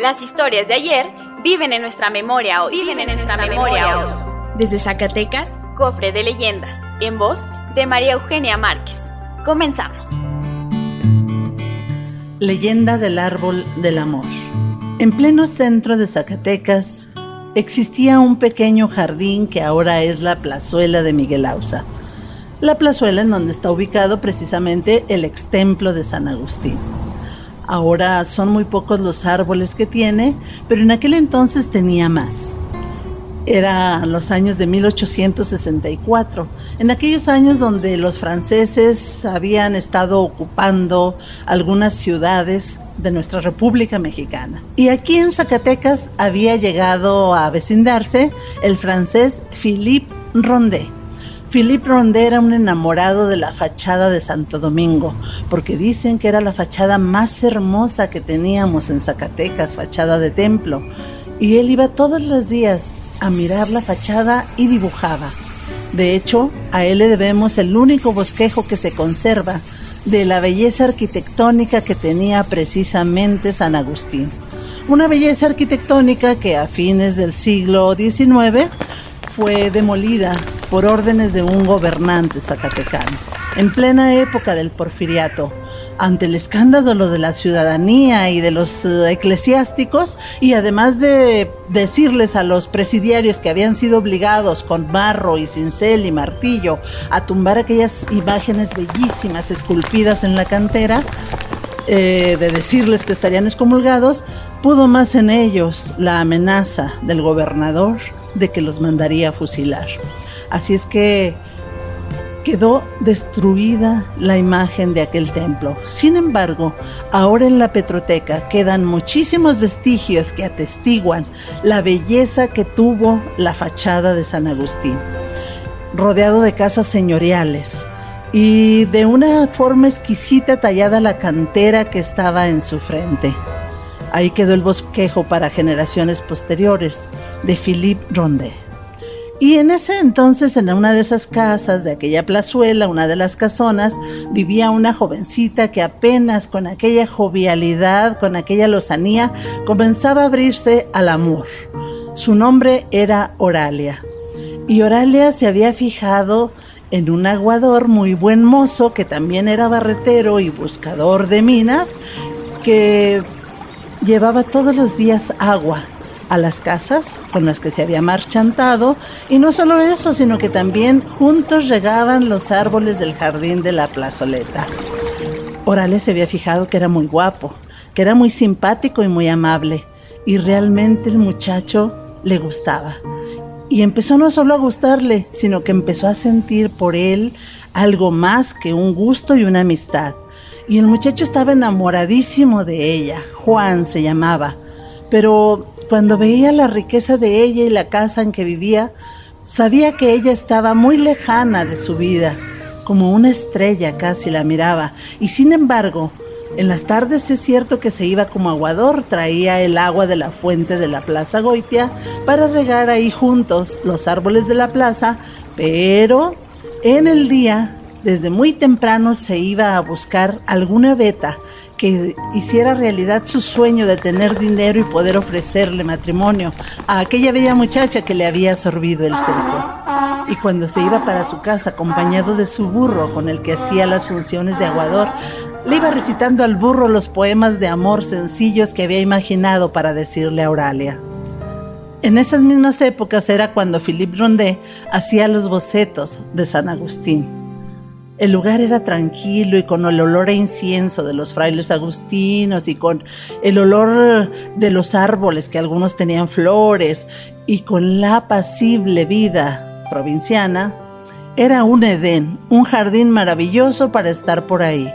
Las historias de ayer viven en nuestra memoria hoy. Viven en nuestra memoria hoy. Desde Zacatecas, Cofre de Leyendas, en voz de María Eugenia Márquez. Comenzamos. Leyenda del árbol del amor. En pleno centro de Zacatecas existía un pequeño jardín que ahora es la plazuela de Miguel Ausa. La plazuela en donde está ubicado precisamente el extemplo de San Agustín. Ahora son muy pocos los árboles que tiene, pero en aquel entonces tenía más. Era los años de 1864, en aquellos años donde los franceses habían estado ocupando algunas ciudades de nuestra República Mexicana. Y aquí en Zacatecas había llegado a vecindarse el francés Philippe Rondet Philippe Rondet era un enamorado de la fachada de Santo Domingo, porque dicen que era la fachada más hermosa que teníamos en Zacatecas, fachada de templo. Y él iba todos los días a mirar la fachada y dibujaba. De hecho, a él le debemos el único bosquejo que se conserva de la belleza arquitectónica que tenía precisamente San Agustín. Una belleza arquitectónica que a fines del siglo XIX fue demolida por órdenes de un gobernante zacatecano, en plena época del porfiriato, ante el escándalo de la ciudadanía y de los eh, eclesiásticos, y además de decirles a los presidiarios que habían sido obligados con barro y cincel y martillo a tumbar aquellas imágenes bellísimas esculpidas en la cantera, eh, de decirles que estarían excomulgados, pudo más en ellos la amenaza del gobernador de que los mandaría a fusilar. Así es que quedó destruida la imagen de aquel templo. Sin embargo, ahora en la Petroteca quedan muchísimos vestigios que atestiguan la belleza que tuvo la fachada de San Agustín, rodeado de casas señoriales y de una forma exquisita tallada la cantera que estaba en su frente. Ahí quedó el bosquejo para generaciones posteriores de Philippe Rondet. Y en ese entonces, en una de esas casas de aquella plazuela, una de las casonas, vivía una jovencita que apenas con aquella jovialidad, con aquella lozanía, comenzaba a abrirse al amor. Su nombre era Oralia. Y Oralia se había fijado en un aguador muy buen mozo que también era barretero y buscador de minas, que llevaba todos los días agua a las casas con las que se había marchantado y no solo eso, sino que también juntos regaban los árboles del jardín de la plazoleta. Orales se había fijado que era muy guapo, que era muy simpático y muy amable y realmente el muchacho le gustaba. Y empezó no solo a gustarle, sino que empezó a sentir por él algo más que un gusto y una amistad. Y el muchacho estaba enamoradísimo de ella, Juan se llamaba, pero cuando veía la riqueza de ella y la casa en que vivía, sabía que ella estaba muy lejana de su vida, como una estrella casi la miraba, y sin embargo, en las tardes es cierto que se iba como aguador, traía el agua de la fuente de la Plaza Goitia para regar ahí juntos los árboles de la plaza, pero en el día desde muy temprano se iba a buscar alguna beta que hiciera realidad su sueño de tener dinero y poder ofrecerle matrimonio a aquella bella muchacha que le había absorbido el seso. Y cuando se iba para su casa acompañado de su burro con el que hacía las funciones de aguador, le iba recitando al burro los poemas de amor sencillos que había imaginado para decirle a Auralia. En esas mismas épocas era cuando Philippe Rondet hacía los bocetos de San Agustín. El lugar era tranquilo y con el olor a incienso de los frailes agustinos y con el olor de los árboles que algunos tenían flores y con la apacible vida provinciana, era un Edén, un jardín maravilloso para estar por ahí.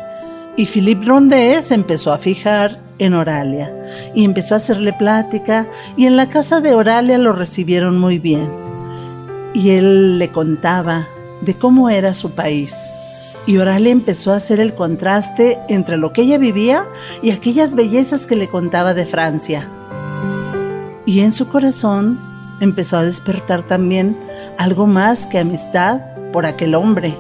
Y Philippe Rondé se empezó a fijar en Oralia y empezó a hacerle plática y en la casa de Oralia lo recibieron muy bien. Y él le contaba de cómo era su país. Y Oralia empezó a hacer el contraste entre lo que ella vivía y aquellas bellezas que le contaba de Francia. Y en su corazón empezó a despertar también algo más que amistad por aquel hombre.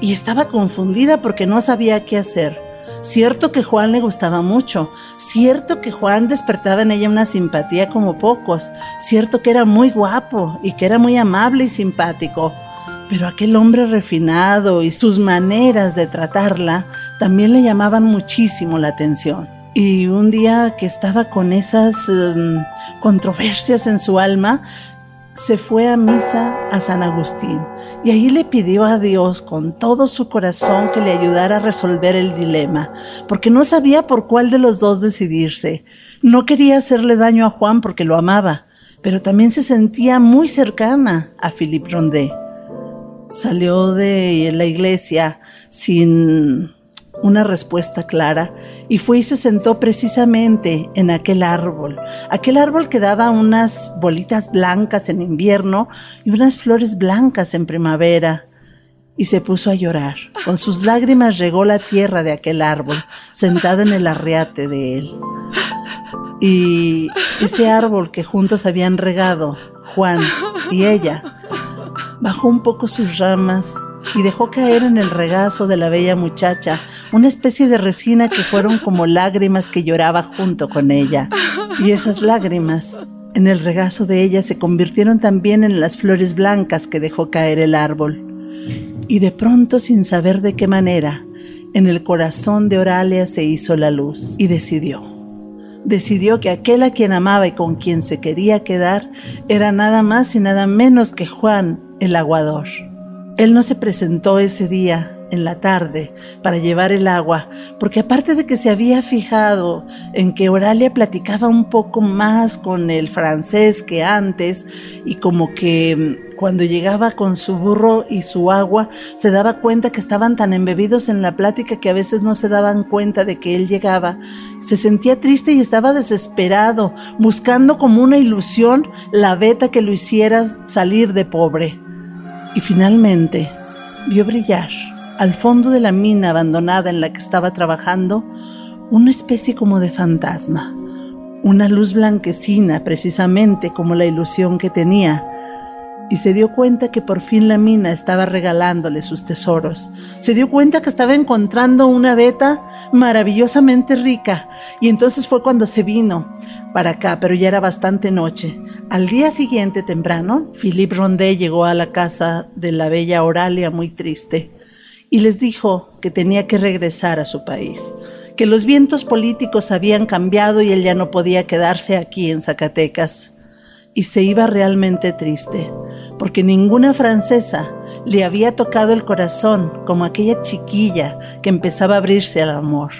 Y estaba confundida porque no sabía qué hacer. Cierto que Juan le gustaba mucho, cierto que Juan despertaba en ella una simpatía como pocos, cierto que era muy guapo y que era muy amable y simpático, pero aquel hombre refinado y sus maneras de tratarla también le llamaban muchísimo la atención. Y un día que estaba con esas em, controversias en su alma, se fue a misa a San Agustín y ahí le pidió a Dios con todo su corazón que le ayudara a resolver el dilema, porque no sabía por cuál de los dos decidirse. No quería hacerle daño a Juan porque lo amaba, pero también se sentía muy cercana a Philippe Rondé. Salió de la iglesia sin una respuesta clara y fue y se sentó precisamente en aquel árbol, aquel árbol que daba unas bolitas blancas en invierno y unas flores blancas en primavera. Y se puso a llorar. Con sus lágrimas regó la tierra de aquel árbol, sentada en el arriate de él. Y ese árbol que juntos habían regado, Juan y ella, bajó un poco sus ramas y dejó caer en el regazo de la bella muchacha una especie de resina que fueron como lágrimas que lloraba junto con ella. Y esas lágrimas en el regazo de ella se convirtieron también en las flores blancas que dejó caer el árbol. Y de pronto, sin saber de qué manera, en el corazón de Oralia se hizo la luz y decidió decidió que aquel a quien amaba y con quien se quería quedar era nada más y nada menos que Juan el aguador. Él no se presentó ese día en la tarde para llevar el agua, porque aparte de que se había fijado en que Oralia platicaba un poco más con el francés que antes y como que mm, cuando llegaba con su burro y su agua se daba cuenta que estaban tan embebidos en la plática que a veces no se daban cuenta de que él llegaba, se sentía triste y estaba desesperado, buscando como una ilusión la beta que lo hiciera salir de pobre. Y finalmente vio brillar al fondo de la mina abandonada en la que estaba trabajando una especie como de fantasma, una luz blanquecina precisamente como la ilusión que tenía, y se dio cuenta que por fin la mina estaba regalándole sus tesoros. Se dio cuenta que estaba encontrando una beta maravillosamente rica y entonces fue cuando se vino para acá, pero ya era bastante noche. Al día siguiente temprano, Philippe Rondé llegó a la casa de la bella Oralia muy triste y les dijo que tenía que regresar a su país, que los vientos políticos habían cambiado y él ya no podía quedarse aquí en Zacatecas. Y se iba realmente triste, porque ninguna francesa le había tocado el corazón como aquella chiquilla que empezaba a abrirse al amor,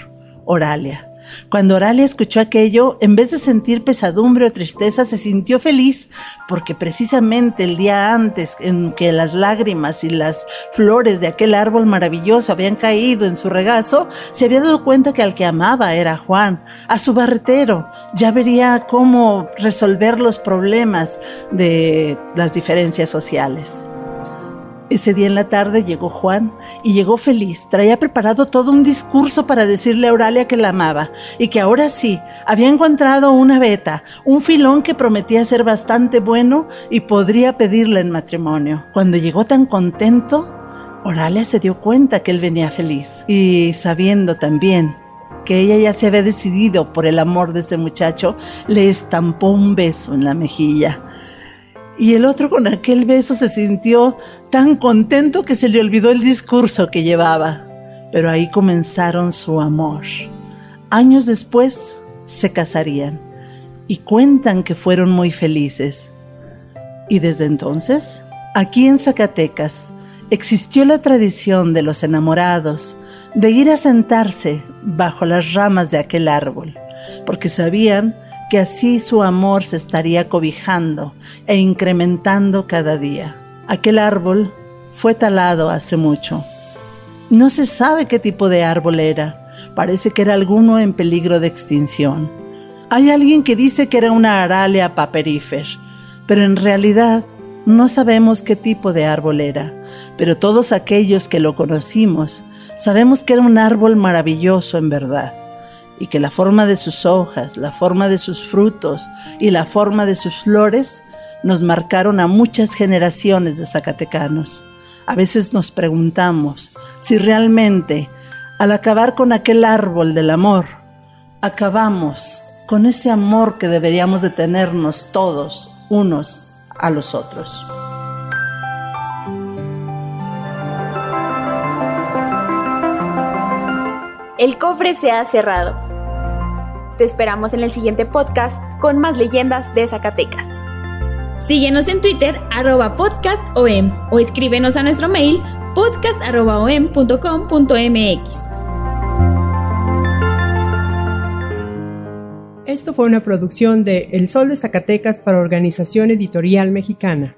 Oralia. Cuando Oralia escuchó aquello, en vez de sentir pesadumbre o tristeza, se sintió feliz porque precisamente el día antes en que las lágrimas y las flores de aquel árbol maravilloso habían caído en su regazo, se había dado cuenta que al que amaba era Juan, a su barretero. Ya vería cómo resolver los problemas de las diferencias sociales. Ese día en la tarde llegó Juan y llegó feliz. Traía preparado todo un discurso para decirle a Auralia que la amaba y que ahora sí había encontrado una beta, un filón que prometía ser bastante bueno y podría pedirle en matrimonio. Cuando llegó tan contento, Oralia se dio cuenta que él venía feliz y sabiendo también que ella ya se había decidido por el amor de ese muchacho, le estampó un beso en la mejilla y el otro con aquel beso se sintió tan contento que se le olvidó el discurso que llevaba. Pero ahí comenzaron su amor. Años después se casarían y cuentan que fueron muy felices. Y desde entonces, aquí en Zacatecas, existió la tradición de los enamorados de ir a sentarse bajo las ramas de aquel árbol, porque sabían que así su amor se estaría cobijando e incrementando cada día. Aquel árbol fue talado hace mucho. No se sabe qué tipo de árbol era, Parece que era alguno en peligro de extinción. Hay alguien que dice que era una Aralia paperifer, pero en realidad no sabemos qué tipo de árbol era, pero todos aquellos que lo conocimos sabemos que era un árbol maravilloso en verdad, y que la forma de sus hojas, la forma de sus frutos y la forma de sus flores nos marcaron a muchas generaciones de zacatecanos. A veces nos preguntamos si realmente, al acabar con aquel árbol del amor, acabamos con ese amor que deberíamos de tenernos todos unos a los otros. El cofre se ha cerrado. Te esperamos en el siguiente podcast con más leyendas de Zacatecas. Síguenos en Twitter, arroba podcastom, o escríbenos a nuestro mail podcast.om.com.mx. Esto fue una producción de El Sol de Zacatecas para Organización Editorial Mexicana.